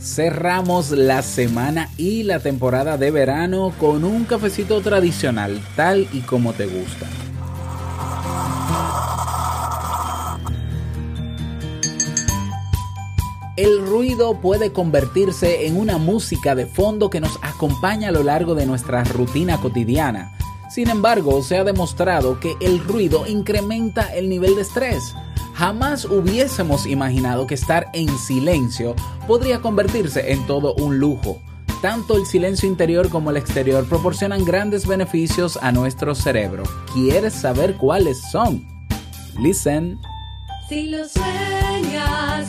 Cerramos la semana y la temporada de verano con un cafecito tradicional, tal y como te gusta. El ruido puede convertirse en una música de fondo que nos acompaña a lo largo de nuestra rutina cotidiana. Sin embargo, se ha demostrado que el ruido incrementa el nivel de estrés. Jamás hubiésemos imaginado que estar en silencio podría convertirse en todo un lujo. Tanto el silencio interior como el exterior proporcionan grandes beneficios a nuestro cerebro. ¿Quieres saber cuáles son? Listen. Si lo sueñas,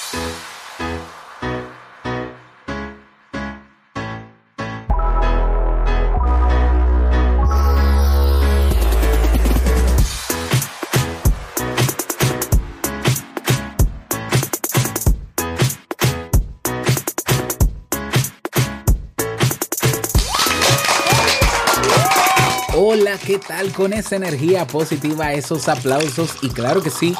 Hola, ¿qué tal con esa energía positiva, esos aplausos? Y claro que sí,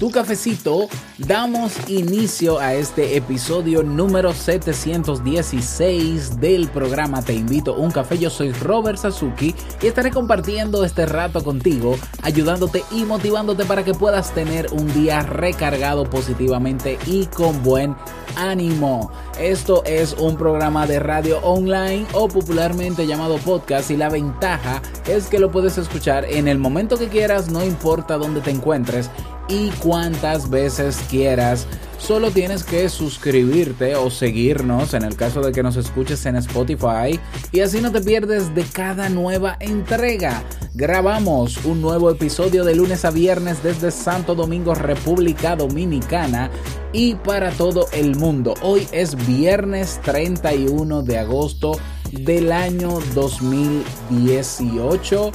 tu cafecito, damos inicio a este episodio número 716 del programa Te invito a un café. Yo soy Robert Sasuki y estaré compartiendo este rato contigo, ayudándote y motivándote para que puedas tener un día recargado positivamente y con buen ánimo. Esto es un programa de radio online o popularmente llamado podcast y la ventaja es que lo puedes escuchar en el momento que quieras, no importa dónde te encuentres y cuántas veces quieras. Solo tienes que suscribirte o seguirnos en el caso de que nos escuches en Spotify y así no te pierdes de cada nueva entrega. Grabamos un nuevo episodio de lunes a viernes desde Santo Domingo, República Dominicana y para todo el mundo. Hoy es viernes 31 de agosto del año 2018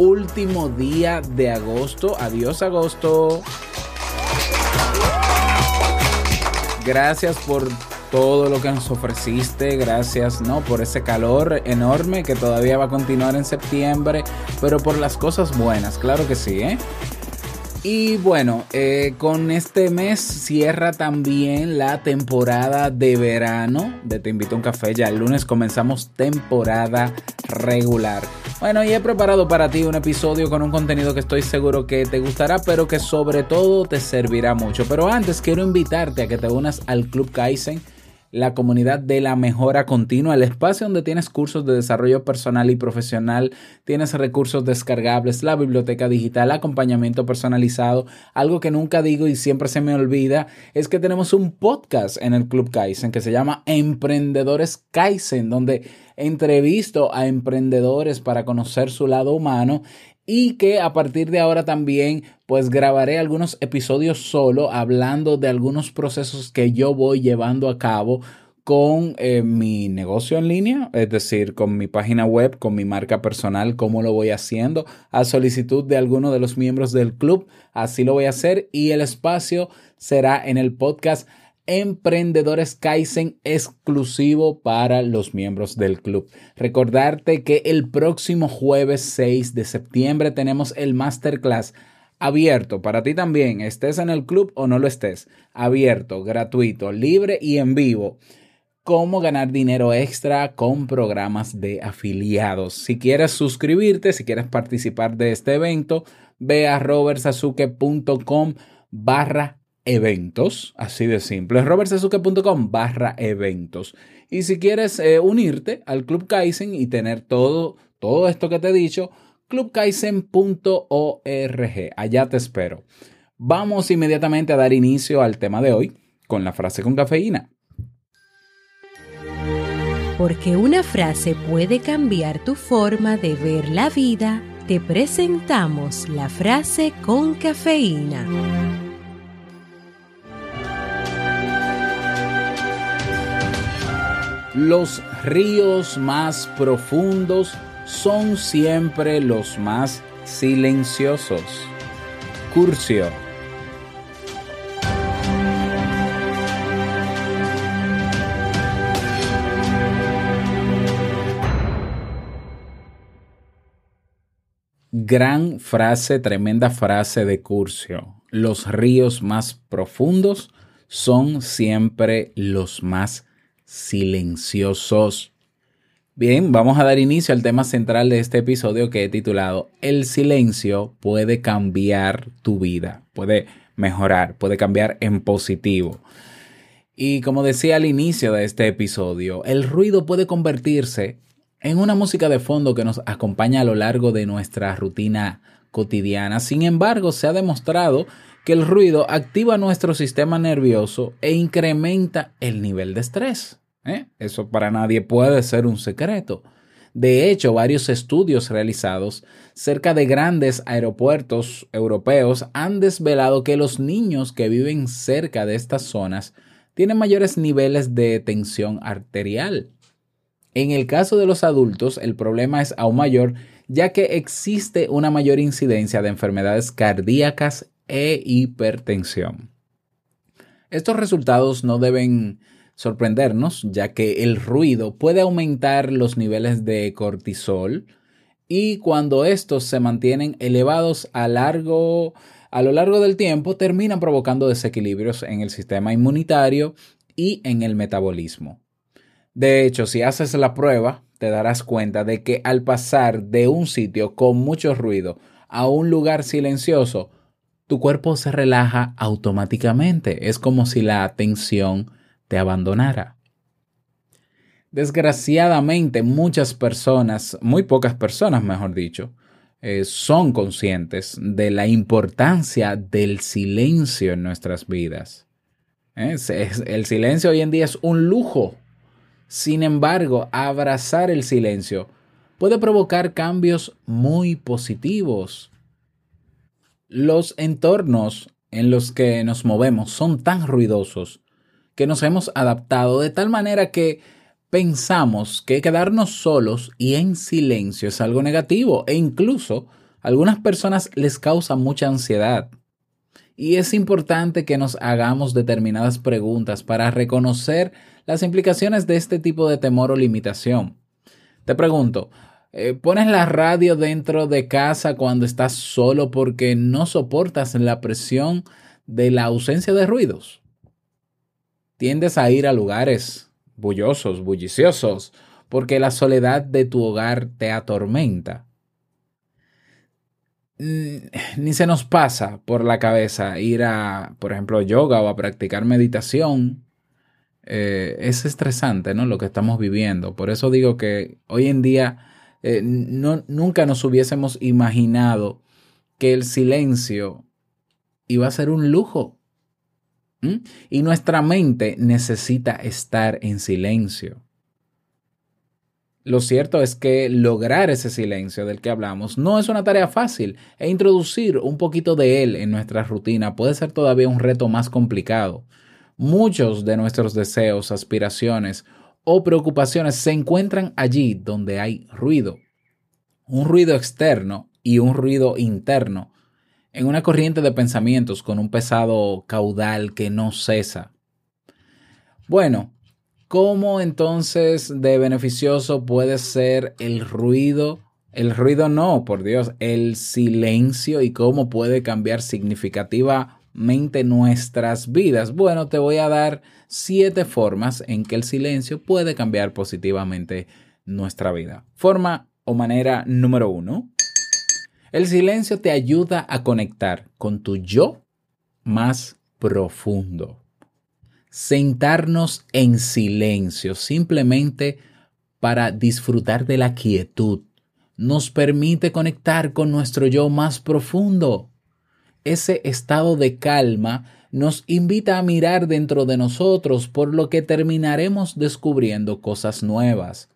último día de agosto. Adiós agosto. Gracias por todo lo que nos ofreciste, gracias no por ese calor enorme que todavía va a continuar en septiembre, pero por las cosas buenas, claro que sí, ¿eh? Y bueno, eh, con este mes cierra también la temporada de verano de Te invito a un café. Ya el lunes comenzamos temporada regular. Bueno, y he preparado para ti un episodio con un contenido que estoy seguro que te gustará, pero que sobre todo te servirá mucho. Pero antes quiero invitarte a que te unas al Club Kaizen la comunidad de la mejora continua, el espacio donde tienes cursos de desarrollo personal y profesional, tienes recursos descargables, la biblioteca digital, acompañamiento personalizado. Algo que nunca digo y siempre se me olvida es que tenemos un podcast en el Club Kaizen que se llama Emprendedores Kaizen, donde entrevisto a emprendedores para conocer su lado humano y que a partir de ahora también pues grabaré algunos episodios solo hablando de algunos procesos que yo voy llevando a cabo con eh, mi negocio en línea, es decir, con mi página web, con mi marca personal, cómo lo voy haciendo, a solicitud de alguno de los miembros del club, así lo voy a hacer y el espacio será en el podcast Emprendedores Kaizen exclusivo para los miembros del club. Recordarte que el próximo jueves 6 de septiembre tenemos el masterclass abierto para ti también, estés en el club o no lo estés, abierto, gratuito, libre y en vivo. Cómo ganar dinero extra con programas de afiliados. Si quieres suscribirte, si quieres participar de este evento, ve a robertsazuke.com barra eventos, así de simple, robertsazuke.com barra eventos. Y si quieres eh, unirte al Club Kaizen y tener todo, todo esto que te he dicho, clubkaizen.org, allá te espero. Vamos inmediatamente a dar inicio al tema de hoy con la frase con cafeína. Porque una frase puede cambiar tu forma de ver la vida, te presentamos la frase con cafeína. Los ríos más profundos son siempre los más silenciosos. Curcio. Gran frase, tremenda frase de Curcio. Los ríos más profundos son siempre los más silenciosos. Bien, vamos a dar inicio al tema central de este episodio que he titulado El silencio puede cambiar tu vida, puede mejorar, puede cambiar en positivo. Y como decía al inicio de este episodio, el ruido puede convertirse en una música de fondo que nos acompaña a lo largo de nuestra rutina cotidiana. Sin embargo, se ha demostrado que el ruido activa nuestro sistema nervioso e incrementa el nivel de estrés. ¿Eh? Eso para nadie puede ser un secreto. De hecho, varios estudios realizados cerca de grandes aeropuertos europeos han desvelado que los niños que viven cerca de estas zonas tienen mayores niveles de tensión arterial. En el caso de los adultos, el problema es aún mayor, ya que existe una mayor incidencia de enfermedades cardíacas e hipertensión. Estos resultados no deben sorprendernos, ya que el ruido puede aumentar los niveles de cortisol y cuando estos se mantienen elevados a, largo, a lo largo del tiempo, terminan provocando desequilibrios en el sistema inmunitario y en el metabolismo. De hecho, si haces la prueba, te darás cuenta de que al pasar de un sitio con mucho ruido a un lugar silencioso, tu cuerpo se relaja automáticamente. Es como si la tensión te abandonara. Desgraciadamente, muchas personas, muy pocas personas, mejor dicho, eh, son conscientes de la importancia del silencio en nuestras vidas. ¿Eh? El silencio hoy en día es un lujo. Sin embargo, abrazar el silencio puede provocar cambios muy positivos. Los entornos en los que nos movemos son tan ruidosos que nos hemos adaptado de tal manera que pensamos que quedarnos solos y en silencio es algo negativo e incluso a algunas personas les causa mucha ansiedad. Y es importante que nos hagamos determinadas preguntas para reconocer las implicaciones de este tipo de temor o limitación. Te pregunto, eh, ¿pones la radio dentro de casa cuando estás solo porque no soportas la presión de la ausencia de ruidos? Tiendes a ir a lugares bullosos, bulliciosos, porque la soledad de tu hogar te atormenta. Mm, ni se nos pasa por la cabeza ir a, por ejemplo, yoga o a practicar meditación. Eh, es estresante, ¿no? Lo que estamos viviendo. Por eso digo que hoy en día eh, no, nunca nos hubiésemos imaginado que el silencio iba a ser un lujo. ¿Mm? Y nuestra mente necesita estar en silencio. Lo cierto es que lograr ese silencio del que hablamos no es una tarea fácil e introducir un poquito de él en nuestra rutina puede ser todavía un reto más complicado. Muchos de nuestros deseos, aspiraciones o preocupaciones se encuentran allí donde hay ruido. Un ruido externo y un ruido interno en una corriente de pensamientos con un pesado caudal que no cesa. Bueno, ¿cómo entonces de beneficioso puede ser el ruido? El ruido no, por Dios, el silencio y cómo puede cambiar significativamente nuestras vidas. Bueno, te voy a dar siete formas en que el silencio puede cambiar positivamente nuestra vida. Forma o manera número uno el silencio te ayuda a conectar con tu yo más profundo. Sentarnos en silencio simplemente para disfrutar de la quietud nos permite conectar con nuestro yo más profundo. Ese estado de calma nos invita a mirar dentro de nosotros, por lo que terminaremos descubriendo cosas nuevas.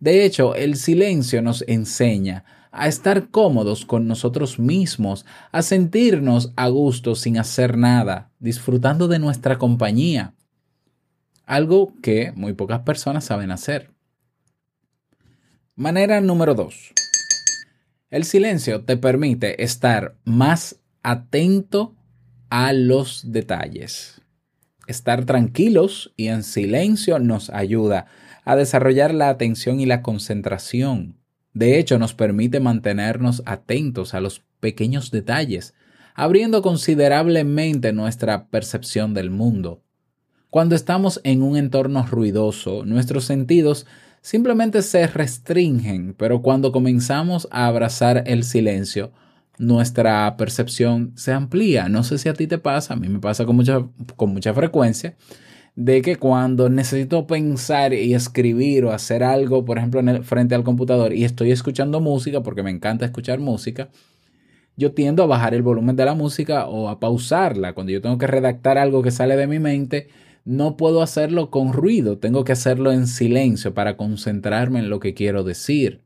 De hecho, el silencio nos enseña a estar cómodos con nosotros mismos, a sentirnos a gusto sin hacer nada, disfrutando de nuestra compañía. Algo que muy pocas personas saben hacer. Manera número 2. El silencio te permite estar más atento a los detalles. Estar tranquilos y en silencio nos ayuda a desarrollar la atención y la concentración. De hecho, nos permite mantenernos atentos a los pequeños detalles, abriendo considerablemente nuestra percepción del mundo. Cuando estamos en un entorno ruidoso, nuestros sentidos simplemente se restringen, pero cuando comenzamos a abrazar el silencio, nuestra percepción se amplía. No sé si a ti te pasa, a mí me pasa con mucha, con mucha frecuencia, de que cuando necesito pensar y escribir o hacer algo, por ejemplo, en el, frente al computador y estoy escuchando música, porque me encanta escuchar música, yo tiendo a bajar el volumen de la música o a pausarla. Cuando yo tengo que redactar algo que sale de mi mente, no puedo hacerlo con ruido, tengo que hacerlo en silencio para concentrarme en lo que quiero decir.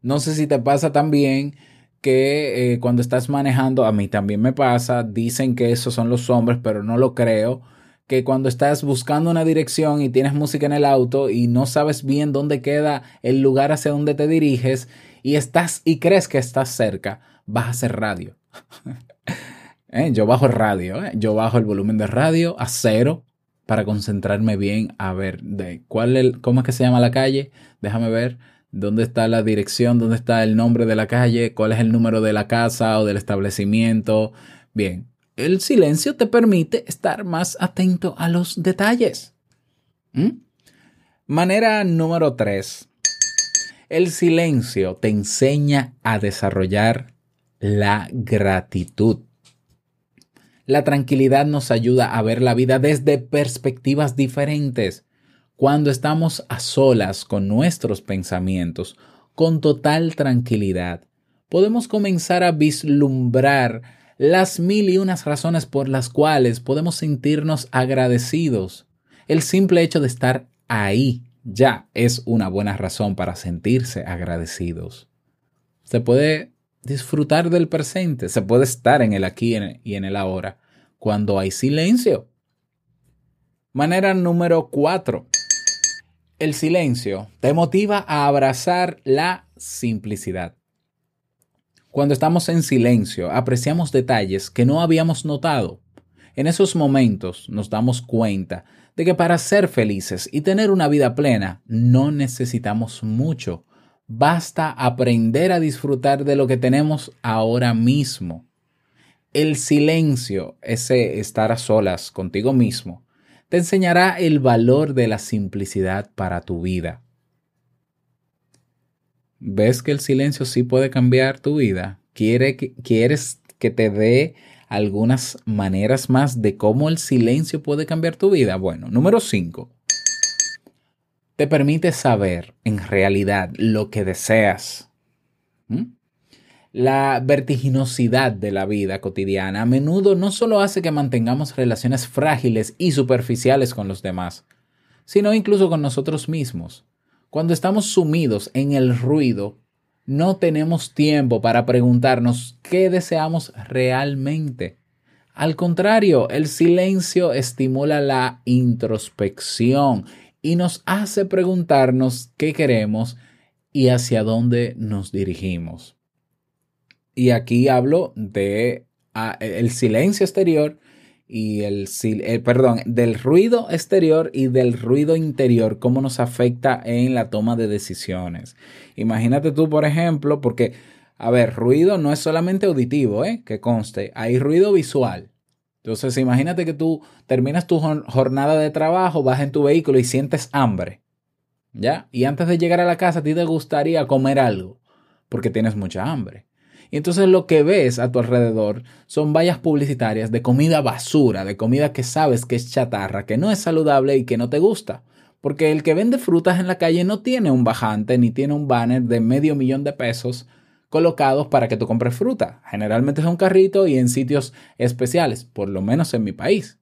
No sé si te pasa también que eh, cuando estás manejando, a mí también me pasa, dicen que esos son los hombres, pero no lo creo, que cuando estás buscando una dirección y tienes música en el auto y no sabes bien dónde queda el lugar hacia donde te diriges y estás y crees que estás cerca, vas a hacer radio. ¿Eh? Yo bajo el radio, ¿eh? yo bajo el volumen de radio a cero para concentrarme bien a ver de cuál el, cómo es que se llama la calle, déjame ver dónde está la dirección, dónde está el nombre de la calle, cuál es el número de la casa o del establecimiento. Bien, el silencio te permite estar más atento a los detalles. ¿Mm? Manera número 3. El silencio te enseña a desarrollar la gratitud. La tranquilidad nos ayuda a ver la vida desde perspectivas diferentes. Cuando estamos a solas con nuestros pensamientos, con total tranquilidad, podemos comenzar a vislumbrar las mil y unas razones por las cuales podemos sentirnos agradecidos. El simple hecho de estar ahí ya es una buena razón para sentirse agradecidos. Se puede disfrutar del presente, se puede estar en el aquí y en el ahora cuando hay silencio. Manera número 4. El silencio te motiva a abrazar la simplicidad. Cuando estamos en silencio, apreciamos detalles que no habíamos notado. En esos momentos nos damos cuenta de que para ser felices y tener una vida plena no necesitamos mucho Basta aprender a disfrutar de lo que tenemos ahora mismo. El silencio, ese estar a solas contigo mismo, te enseñará el valor de la simplicidad para tu vida. ¿Ves que el silencio sí puede cambiar tu vida? ¿Quieres que te dé algunas maneras más de cómo el silencio puede cambiar tu vida? Bueno, número 5 te permite saber en realidad lo que deseas. ¿Mm? La vertiginosidad de la vida cotidiana a menudo no solo hace que mantengamos relaciones frágiles y superficiales con los demás, sino incluso con nosotros mismos. Cuando estamos sumidos en el ruido, no tenemos tiempo para preguntarnos qué deseamos realmente. Al contrario, el silencio estimula la introspección y nos hace preguntarnos qué queremos y hacia dónde nos dirigimos. Y aquí hablo de ah, el silencio exterior y el, eh, perdón, del ruido exterior y del ruido interior, cómo nos afecta en la toma de decisiones. Imagínate tú, por ejemplo, porque, a ver, ruido no es solamente auditivo, ¿eh? que conste, hay ruido visual. Entonces, imagínate que tú terminas tu jornada de trabajo, vas en tu vehículo y sientes hambre. ¿Ya? Y antes de llegar a la casa, a ti te gustaría comer algo, porque tienes mucha hambre. Y entonces lo que ves a tu alrededor son vallas publicitarias de comida basura, de comida que sabes que es chatarra, que no es saludable y que no te gusta. Porque el que vende frutas en la calle no tiene un bajante ni tiene un banner de medio millón de pesos colocados para que tú compres fruta. Generalmente es un carrito y en sitios especiales, por lo menos en mi país.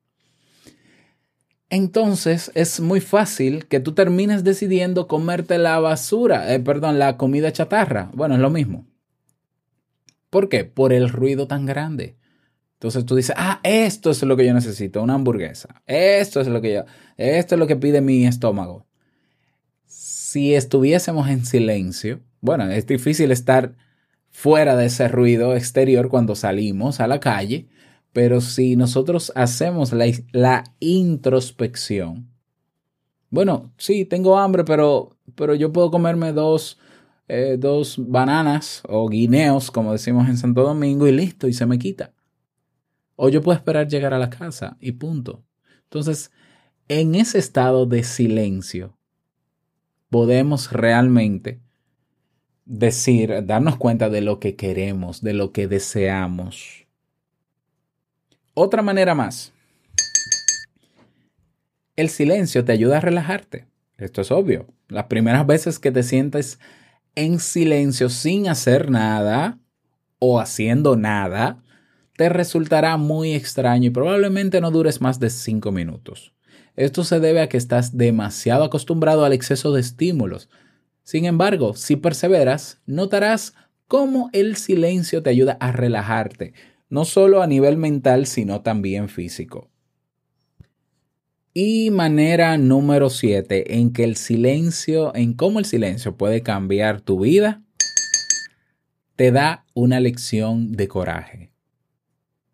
Entonces es muy fácil que tú termines decidiendo comerte la basura, eh, perdón, la comida chatarra. Bueno, es lo mismo. ¿Por qué? Por el ruido tan grande. Entonces tú dices, ah, esto es lo que yo necesito, una hamburguesa. Esto es lo que yo, esto es lo que pide mi estómago. Si estuviésemos en silencio, bueno, es difícil estar fuera de ese ruido exterior cuando salimos a la calle, pero si nosotros hacemos la, la introspección, bueno, sí, tengo hambre, pero, pero yo puedo comerme dos, eh, dos bananas o guineos, como decimos en Santo Domingo, y listo, y se me quita. O yo puedo esperar llegar a la casa y punto. Entonces, en ese estado de silencio, podemos realmente decir, darnos cuenta de lo que queremos, de lo que deseamos. Otra manera más. El silencio te ayuda a relajarte. Esto es obvio. Las primeras veces que te sientes en silencio sin hacer nada o haciendo nada, te resultará muy extraño y probablemente no dures más de cinco minutos. Esto se debe a que estás demasiado acostumbrado al exceso de estímulos. Sin embargo, si perseveras, notarás cómo el silencio te ayuda a relajarte, no solo a nivel mental, sino también físico. Y manera número 7 en que el silencio, en cómo el silencio puede cambiar tu vida, te da una lección de coraje.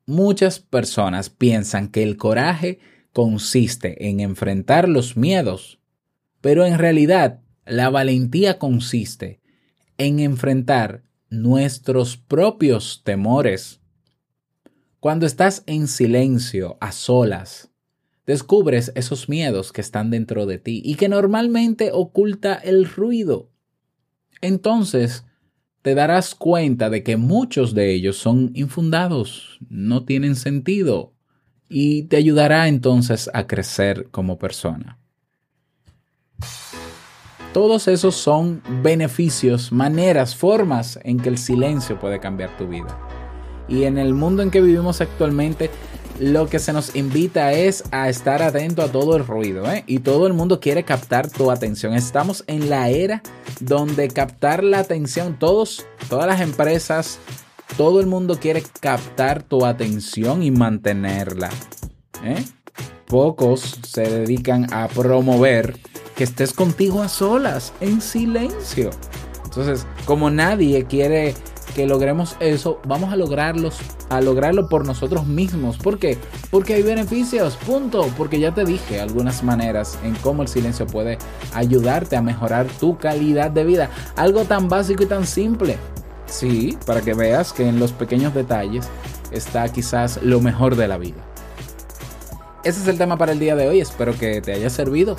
Muchas personas piensan que el coraje consiste en enfrentar los miedos, pero en realidad la valentía consiste en enfrentar nuestros propios temores. Cuando estás en silencio, a solas, descubres esos miedos que están dentro de ti y que normalmente oculta el ruido. Entonces, te darás cuenta de que muchos de ellos son infundados, no tienen sentido y te ayudará entonces a crecer como persona. Todos esos son beneficios, maneras, formas en que el silencio puede cambiar tu vida. Y en el mundo en que vivimos actualmente, lo que se nos invita es a estar atento a todo el ruido, ¿eh? Y todo el mundo quiere captar tu atención. Estamos en la era donde captar la atención, todos, todas las empresas, todo el mundo quiere captar tu atención y mantenerla. ¿eh? Pocos se dedican a promover que estés contigo a solas, en silencio. Entonces, como nadie quiere que logremos eso, vamos a lograrlos, a lograrlo por nosotros mismos. ¿Por qué? Porque hay beneficios, punto. Porque ya te dije algunas maneras en cómo el silencio puede ayudarte a mejorar tu calidad de vida. Algo tan básico y tan simple. Sí, para que veas que en los pequeños detalles está quizás lo mejor de la vida. Ese es el tema para el día de hoy. Espero que te haya servido.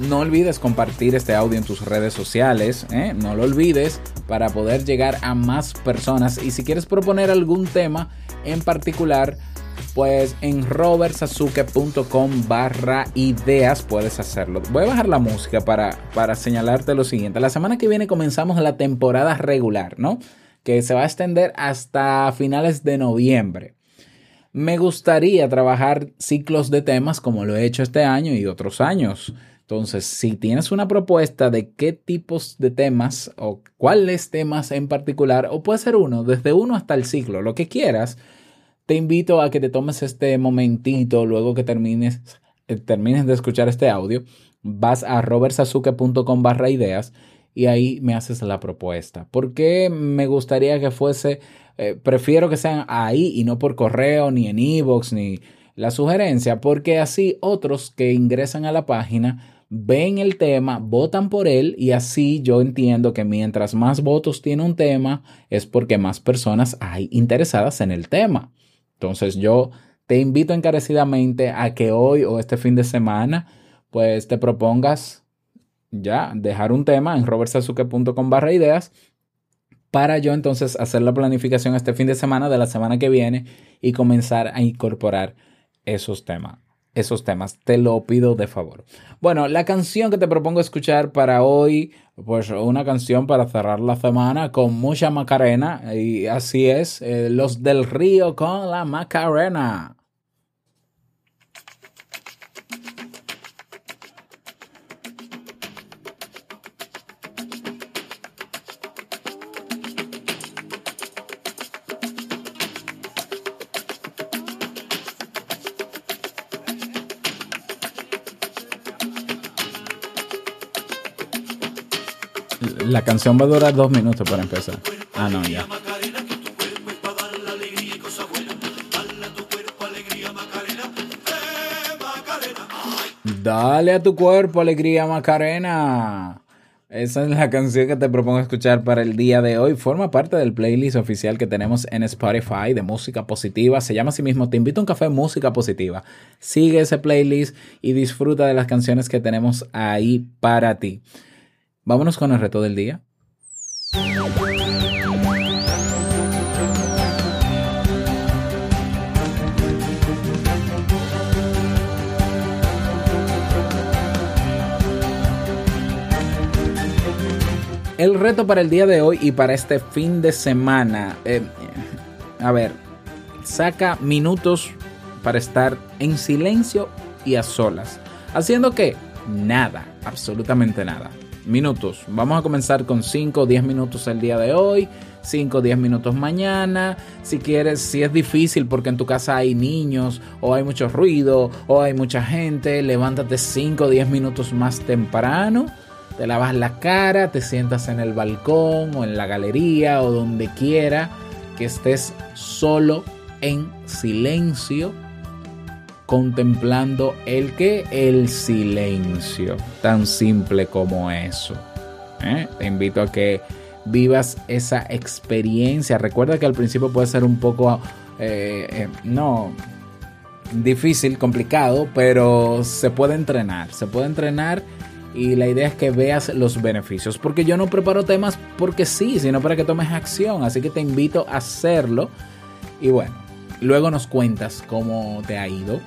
No olvides compartir este audio en tus redes sociales, ¿eh? no lo olvides para poder llegar a más personas. Y si quieres proponer algún tema en particular, pues en robertsazuke.com barra ideas puedes hacerlo. Voy a bajar la música para, para señalarte lo siguiente. La semana que viene comenzamos la temporada regular, ¿no? Que se va a extender hasta finales de noviembre. Me gustaría trabajar ciclos de temas como lo he hecho este año y otros años. Entonces, si tienes una propuesta de qué tipos de temas o cuáles temas en particular, o puede ser uno, desde uno hasta el ciclo, lo que quieras, te invito a que te tomes este momentito luego que termines, eh, termines de escuchar este audio, vas a robertsazuke.com barra ideas y ahí me haces la propuesta. ¿Por qué me gustaría que fuese, eh, prefiero que sean ahí y no por correo, ni en e-box, ni la sugerencia? Porque así otros que ingresan a la página ven el tema, votan por él y así yo entiendo que mientras más votos tiene un tema es porque más personas hay interesadas en el tema. Entonces yo te invito encarecidamente a que hoy o este fin de semana pues te propongas ya dejar un tema en robertsazuke.com barra ideas para yo entonces hacer la planificación este fin de semana de la semana que viene y comenzar a incorporar esos temas esos temas. Te lo pido de favor. Bueno, la canción que te propongo escuchar para hoy, pues una canción para cerrar la semana con mucha Macarena. Y así es, eh, Los del Río con la Macarena. La canción va a durar dos minutos para empezar. Ah, no, ya. Dale a tu cuerpo alegría Macarena. Esa es la canción que te propongo escuchar para el día de hoy. Forma parte del playlist oficial que tenemos en Spotify de música positiva. Se llama así mismo Te invito a un café música positiva. Sigue ese playlist y disfruta de las canciones que tenemos ahí para ti. Vámonos con el reto del día. El reto para el día de hoy y para este fin de semana. eh, a ver, saca minutos para estar en silencio y a solas. ¿Haciendo qué? Nada, absolutamente nada. Minutos. Vamos a comenzar con 5 o 10 minutos el día de hoy. 5 o 10 minutos mañana. Si quieres, si es difícil porque en tu casa hay niños o hay mucho ruido o hay mucha gente, levántate 5 o 10 minutos más temprano te lavas la cara, te sientas en el balcón o en la galería o donde quiera que estés solo en silencio contemplando el que el silencio tan simple como eso ¿eh? te invito a que vivas esa experiencia recuerda que al principio puede ser un poco eh, eh, no difícil complicado pero se puede entrenar se puede entrenar y la idea es que veas los beneficios. Porque yo no preparo temas porque sí, sino para que tomes acción. Así que te invito a hacerlo. Y bueno, luego nos cuentas cómo te ha ido.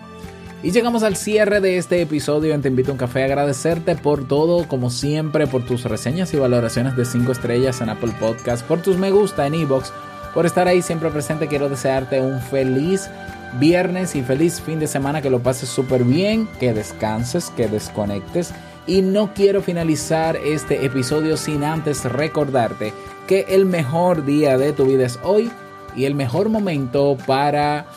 Y llegamos al cierre de este episodio en Te invito a un café. Agradecerte por todo, como siempre, por tus reseñas y valoraciones de 5 estrellas en Apple Podcast, por tus me gusta en Evox, por estar ahí siempre presente. Quiero desearte un feliz viernes y feliz fin de semana. Que lo pases súper bien, que descanses, que desconectes. Y no quiero finalizar este episodio sin antes recordarte que el mejor día de tu vida es hoy y el mejor momento para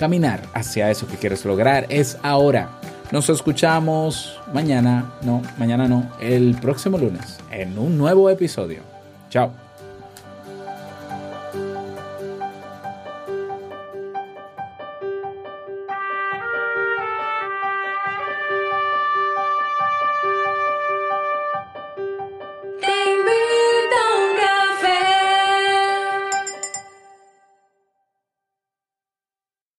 caminar hacia eso que quieres lograr es ahora. Nos escuchamos mañana, no, mañana no, el próximo lunes en un nuevo episodio. Chao.